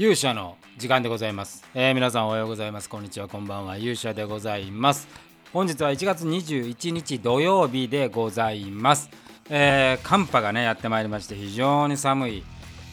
勇者の時間でございます、えー、皆さんおはようございます。こんにちは。こんばんは。勇者でございます。本日は1月21日土曜日でございます、えー、寒波がねやってまいりまして非常に寒い、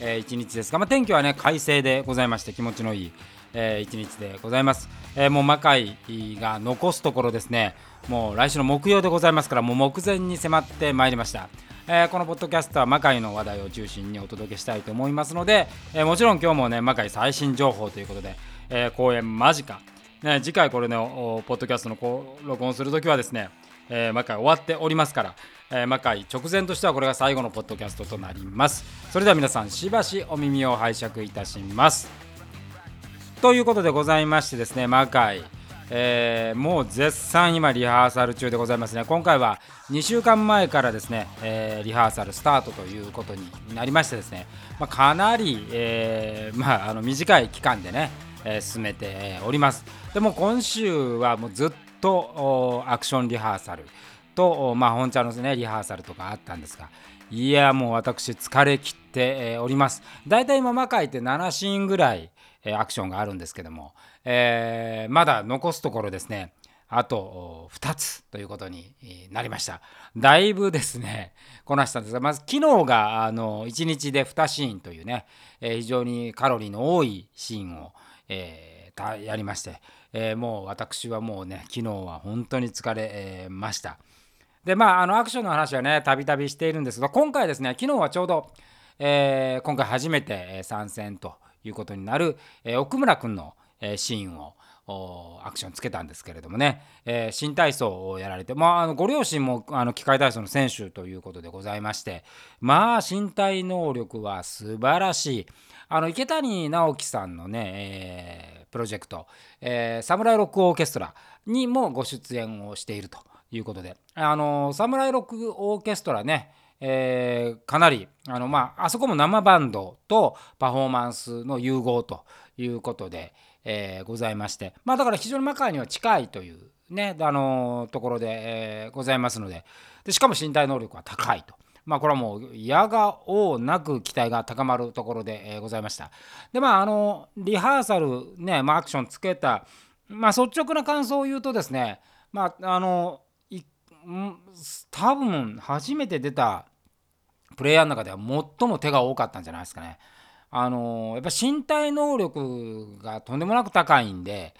えー、一日です。が、まあ、天気はね快晴でございまして気持ちのいい、えー、一日でございます、えー、もう魔界が残すところですね。もう来週の木曜でございますからもう目前に迫ってまいりました。えー、このポッドキャストは魔界の話題を中心にお届けしたいと思いますので、えー、もちろん今日もね魔界最新情報ということで、えー、公演間近、ね、次回これのポッドキャストのこう録音するときはですね、えー、魔界終わっておりますから、えー、魔界直前としてはこれが最後のポッドキャストとなります。それでは皆さんしばしお耳を拝借いたします。ということでございましてですね魔界えー、もう絶賛今リハーサル中でございますね。今回は2週間前からですね、えー、リハーサルスタートということになりましてですね、まあ、かなり、えー、まあ、あの短い期間でね、え進めております。でも今週はもうずっとアクションリハーサルと、まあ、本茶の、ね、リハーサルとかあったんですがいやもう私疲れ切っております。だいたい今魔界って7シーンぐらいアクションがあるんですけども、えー、まだ残すところですねあと2つということになりました。だいぶですねこなしたんですがまず昨日があの1日で2シーンというね、えー、非常にカロリーの多いシーンを、えー、やりまして、えー、もう私はもうね昨日は本当に疲れました。でまああのアクションの話はねたびたびしているんですが今回ですね昨日はちょうど、えー、今回初めて参戦ということになる、えー、奥村君の、えー、シーンをアクションつけたんですけれどもね、えー、新体操をやられて、まあ、あのご両親もあの機械体操の選手ということでございまして。まあ身体能力は素晴らしい。あの池谷直樹さんのね、えー、プロジェクト、えー、サムライロックオーケストラにもご出演をしているということで。あのサムライロックオーケストラねえー、かなりあの、まあ、あそこも生バンドとパフォーマンスの融合ということで、えー、ございまして、まあ、だから非常にマカーには近いという、ね、あのところで、えー、ございますのででしかも身体能力は高いと。まあ、これはもう、やがおなく期待が高まるところで、え、ございました。で、まあ、あの、リハーサル、ね、まあ、アクションつけた、まあ、率直な感想を言うとですね、まあ、あの、多分初めて出たプレイヤーの中では最も手が多かったんじゃないですかね。あのやっぱ身体能力がとんでもなく高いんで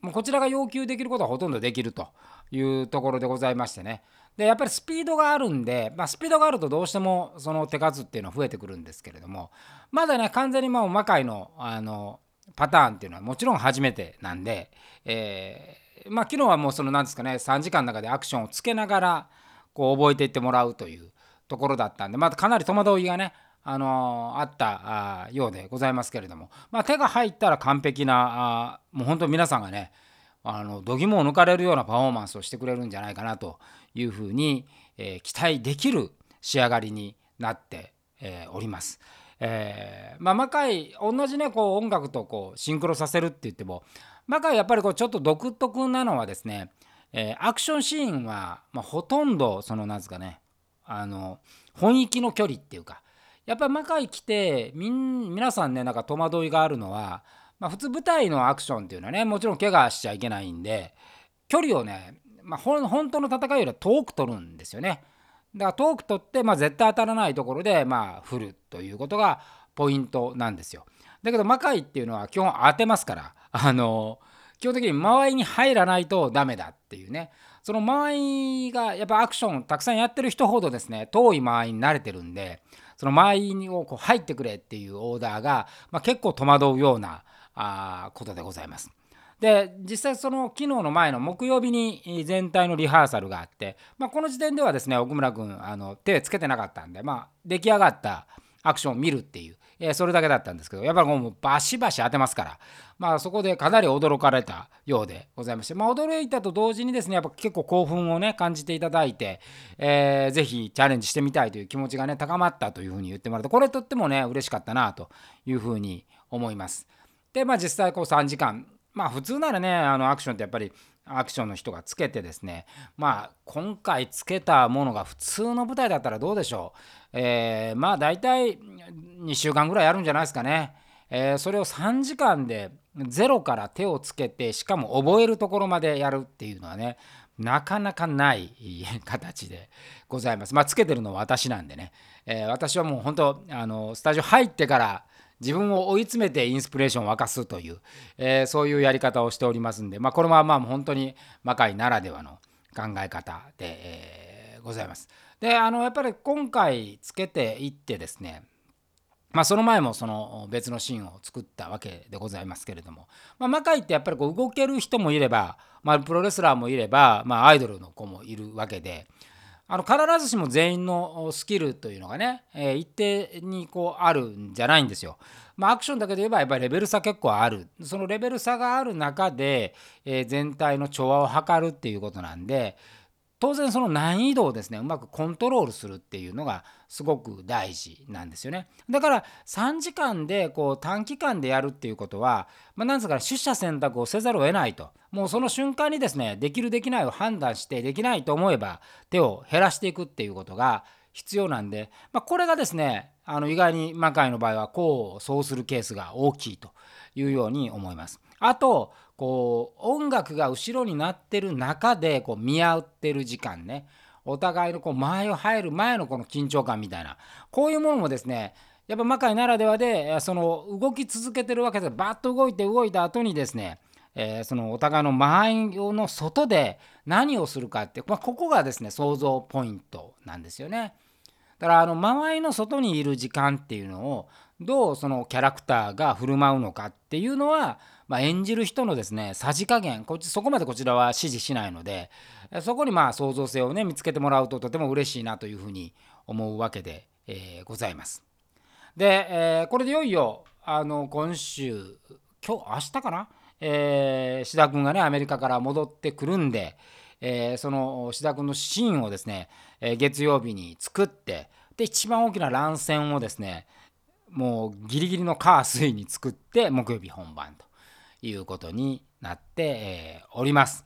もうこちらが要求できることはほとんどできるというところでございましてねでやっぱりスピードがあるんで、まあ、スピードがあるとどうしてもその手数っていうのは増えてくるんですけれどもまだね完全にもう魔界のあのパターンっていうのはもちろん初めてなんで、えー、まあ昨日はもうその何ですかね3時間の中でアクションをつけながらこう覚えていってもらうというところだったんでまだかなり戸惑いがねあの、あったようでございますけれども、まあ、手が入ったら完璧なあもう本当皆さんがねあの度肝を抜かれるようなパフォーマンスをしてくれるんじゃないかなというふうに、えー、期待できる仕上がりになって、えー、おります。えー、まあ魔界同じねこう音楽とこうシンクロさせるって言っても魔界やっぱりこうちょっと独特なのはですね、えー、アクションシーンは、まあ、ほとんどそのなんですかねあの本域の距離っていうかやっぱり魔界来てみん皆さんねなんか戸惑いがあるのは、まあ、普通舞台のアクションっていうのはねもちろん怪我しちゃいけないんで距離をね、まあ、ほ本当の戦いよりは遠く取るんですよね。だから遠く取って、まあ、絶対当たらないところで、まあ、振るということがポイントなんですよ。だけど魔界っていうのは基本当てますからあの基本的に間合いに入らないとダメだっていうねその間合いがやっぱアクションたくさんやってる人ほどですね遠い間合いに慣れてるんでその間合いをこう入ってくれっていうオーダーが、まあ、結構戸惑うようなあことでございます。で実際その昨日の前の木曜日に全体のリハーサルがあって、まあ、この時点ではですね奥村君あの手つけてなかったんで、まあ、出来上がったアクションを見るっていうえそれだけだったんですけどやっぱりもうバシバシ当てますから。まあそこでかなり驚かれたようでございまして。まあ驚いたと同時にですねやっぱ結構興奮をね感じていただいて、えー、ぜひチャレンジしてみたいという気持ちがね高まったというふうに言ってもらうとこれとってもね嬉しかったなというふうに思います。でまあ実際こう3時間。まあ普通ならねあのアクションってやっぱりアクションの人がつけてですねまあ今回つけたものが普通の舞台だったらどうでしょう、えー、まあ大体2週間ぐらいやるんじゃないですかね、えー、それを3時間でゼロから手をつけてしかも覚えるところまでやるっていうのはねなかなかない 形でございます。まあ、つけてるのは私なんでね、えー、私はもう本当あのスタジオ入ってから自分を追い詰めてインスピレーションを沸かすという、えー、そういうやり方をしておりますんで、まあ、これはまあ本当に魔界ならではの考え方で、えー、ございます。であのやっぱり今回つけていってですねまあ、その前もその別のシーンを作ったわけでございますけれども、まあ、魔界ってやっぱりこう動ける人もいれば、まあ、プロレスラーもいれば、まあ、アイドルの子もいるわけであの必ずしも全員のスキルというのがね、えー、一定にこうあるんじゃないんですよ。まあ、アクションだけで言えばやっぱりレベル差結構あるそのレベル差がある中で、えー、全体の調和を図るっていうことなんで当然その難易度をですねうまくコントロールするっていうのがすごく大事なんですよねだから3時間でこう短期間でやるっていうことは、まあ、なんですか取捨選択をせざるを得ないともうその瞬間にですねできるできないを判断してできないと思えば手を減らしていくっていうことが必要なんで、まあ、これがですねあの意外に魔界の場合はこうそうするケースが大きいというように思います。あとこう音楽が後ろになってる中でこう見合ってる時間ねお互いのこう前を入る前のこの緊張感みたいなこういうものもですねやっぱ魔界ならではでその動き続けてるわけでバッと動いて動いた後にですねえー、そのお互いの間合いの外で何をするかって、まあ、ここがですね想像ポイントなんですよね。だからあの間合いの外にいる時間っていうのをどうそのキャラクターが振る舞うのかっていうのは、まあ、演じる人のですねさじ加減こっちそこまでこちらは指示しないのでそこにまあ創造性をね見つけてもらうととても嬉しいなというふうに思うわけで、えー、ございます。で、えー、これでいよいよあの今週今日明日かな、えー、志田君がねアメリカから戻ってくるんで、えー、その志田君のシーンをですね、えー、月曜日に作ってで一番大きな乱戦をですねもうギリギリの火水に作って木曜日本番ということになって、え、おります。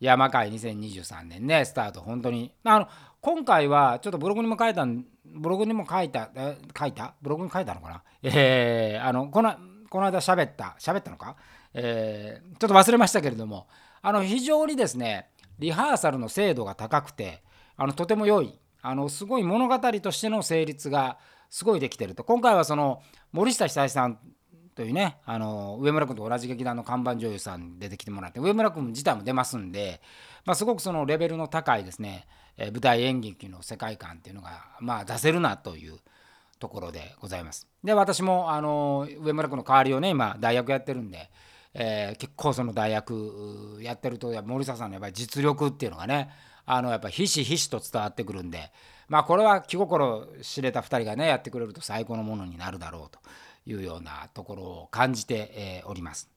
山会2023年ねスタート本当に。あの今回はちょっとブログにも書いたブログにも書いた書いた？ブログに書いたのかな？えー、あのこのこの間喋った喋ったのか、えー、ちょっと忘れましたけれどもあの非常にですねリハーサルの精度が高くてあのとても良いあのすごい物語としての成立がすごいできてると。今回はその森下久さんというねあの上村君と同じ劇団の看板女優さん出てきてもらって上村君自体も出ますんで、まあ、すごくそのレベルの高いですね、え舞台演劇の世界観っていうのが、まあ、出せるなというところでございます。で私もあの上村君の代わりをね今代役やってるんで、えー、結構その代役やってると森下さんのやっぱり実力っていうのがねあのやっぱひしひしと伝わってくるんでまあこれは気心知れた2人がねやってくれると最高のものになるだろうというようなところを感じて、おります。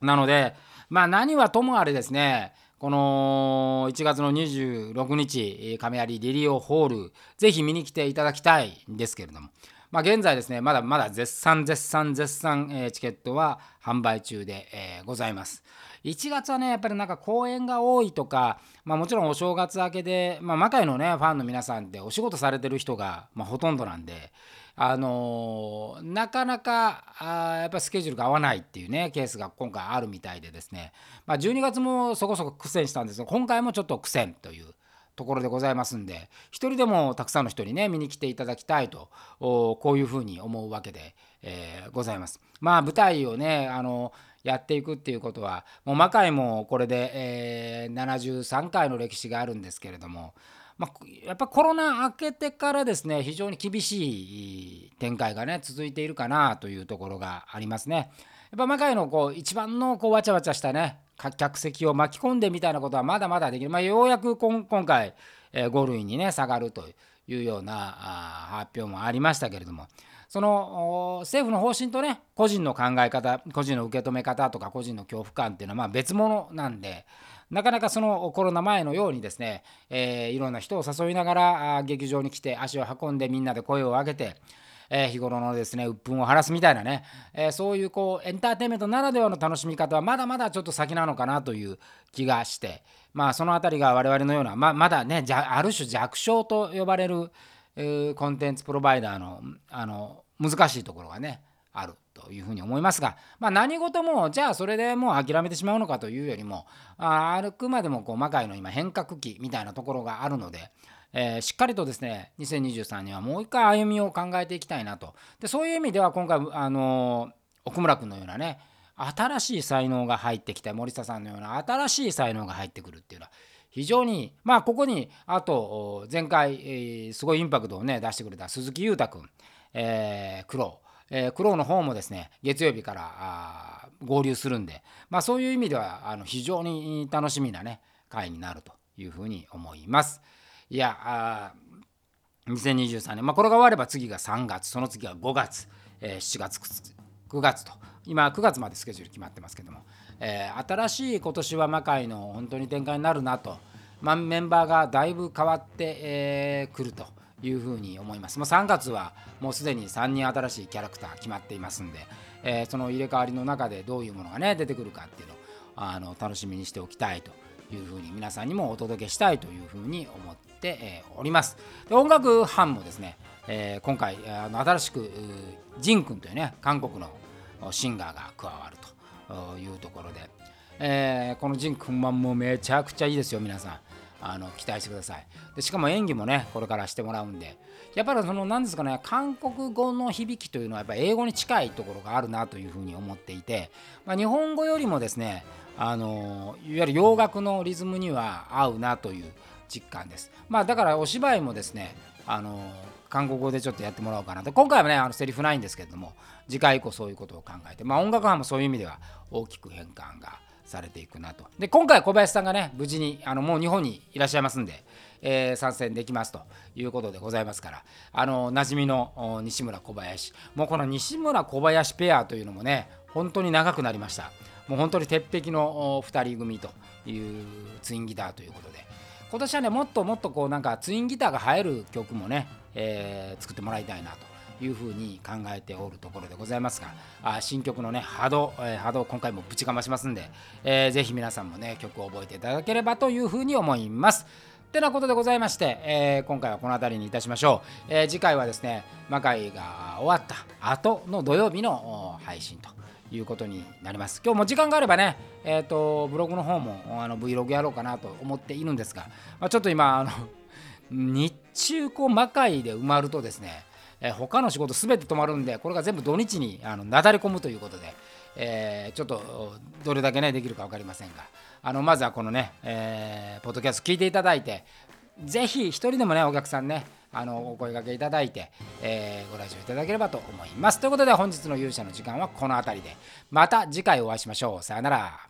なのでまあ何はともあれですねこの1月の26日亀有リリオホールぜひ見に来ていただきたいんですけれどもまあ、現在ですねまだまだ絶賛絶賛絶賛、えー、チケットは販売中で、えー、ございます。1月はねやっぱりなんか公演が多いとか、まあ、もちろんお正月明けで、まあ、魔界のねファンの皆さんってお仕事されてる人が、まあ、ほとんどなんで。あの、なかなかあやっぱスケジュールが合わないっていうねケースが今回あるみたいでですね、まあ、12月もそこそこ苦戦したんですが今回もちょっと苦戦というところでございますんで一人でもたくさんの人にね見に来ていただきたいとこういうふうに思うわけで、えー、ございます。まあ舞台をねあのやっていくっていうことはもう魔界もこれで、えー、73回の歴史があるんですけれども、まあ、やっぱコロナ明けてからですね非常に厳しい展開がね続いているかなというところがありますね。やっぱ魔界のこう一番のこうわちゃわちゃしたね客席を巻き込んでみたいなことはまだまだできる、まあ、ようやく今回、えー、5類にね下がるというような発表もありましたけれどもその政府の方針とね個人の考え方個人の受け止め方とか個人の恐怖感っていうのはま別物なんでなかなかそのコロナ前のようにですね、えー、いろんな人を誘いながら劇場に来て足を運んでみんなで声を上げてえー、日頃のですね鬱憤を晴らすみたいなね、えー、そういうこうエンターテインメントならではの楽しみ方はまだまだちょっと先なのかなという気がしてまあその辺りが我々のようなままだねある種弱小と呼ばれる、えー、コンテンツプロバイダーのあの難しいところがねある。というふうに思いますが、まあ、何事もじゃあそれでもう諦めてしまうのかというよりもああくまでもこう魔界の今変革期みたいなところがあるので、えー、しっかりとですね2023年はもう一回歩みを考えていきたいなと。でそういう意味では今回あのー、奥村君のようなね新しい才能が入ってきた森下さんのような新しい才能が入ってくるっていうのは非常にまあここにあと前回、えー、すごいインパクトをね出してくれた鈴木裕太君、えー、苦労えー、クローの方もですね月曜日から合流するんで、まあ、そういう意味ではあの非常に楽しみなね回になるというふうに思います。いやあ2023年、まあ、これが終われば次が3月その次は5月、えー、7月9月と今9月までスケジュール決まってますけども、えー、新しい今年は魔界の本当に展開になるなと、まあ、メンバーがだいぶ変わってく、えー、るというふうに思います。もう3月はもうすでに3人新しいキャラクター決まっていますんで、えー、その入れ替わりの中でどういうものがね出てくるかっていうのをあの楽しみにしておきたいというふうに皆さんにもお届けしたいというふうに思って、え、おります。で音楽班もですね、えー、今回あの新しくジン君というね韓国のシンガーが加わるというところで、えー、このジン君はもうめちゃくちゃいいですよ皆さん。あの期待してください。でしかも演技もねこれからしてもらうんで。やっぱりその何ですかね韓国語の響きというのはやっぱ英語に近いところがあるなというふうに思っていて、まあ、日本語よりもですねあのいわゆる洋楽のリズムには合うなという実感です、まあ、だからお芝居もですねあの韓国語でちょっとやってもらおうかなと。今回はねあのセリフないんですけれども次回以降そういうことを考えてまあ音楽班もそういう意味では大きく変換がされていくなと。で今回小林さんがね無事にあのもう日本にいらっしゃいますんで、えー、参戦できますということでございますからあの馴染みの西村小林。もうこの西村小林ペアというのもね本当に長くなりました。もう本当に鉄壁の2人組というツインギターということで。今年はねもっともっとこうなんかツインギターが入る曲もね、えー、作ってもらいたいなと。いうふうに考えておるところでございますがあ新曲のね波動、えー、波動今回もぶちかましますんで、えー、ぜひ皆さんもね曲を覚えていただければというふうに思います。ってなことでございまして、えー、今回はこの辺りにいたしましょう、えー、次回はですね魔界が終わった後の土曜日の配信ということになります今日も時間があればね、えーと、ブログの方もあの Vlog やろうかなと思っているんですが、まあ、ちょっと今あの日中こう魔界で埋まるとですねえー、他の仕事すべて止まるんでこれが全部土日にあのなだれ込むということで、えー、ちょっとどれだけねできるか分かりませんが。あのまずはこのね、えー、ポッドキャスト聞いていただいてぜひ一人でもねお客さんねあのお声掛けいただいて、えー、ご来場いただければと思います。ということで本日の勇者の時間はこの辺りで。また次回お会いしましょう。さよなら。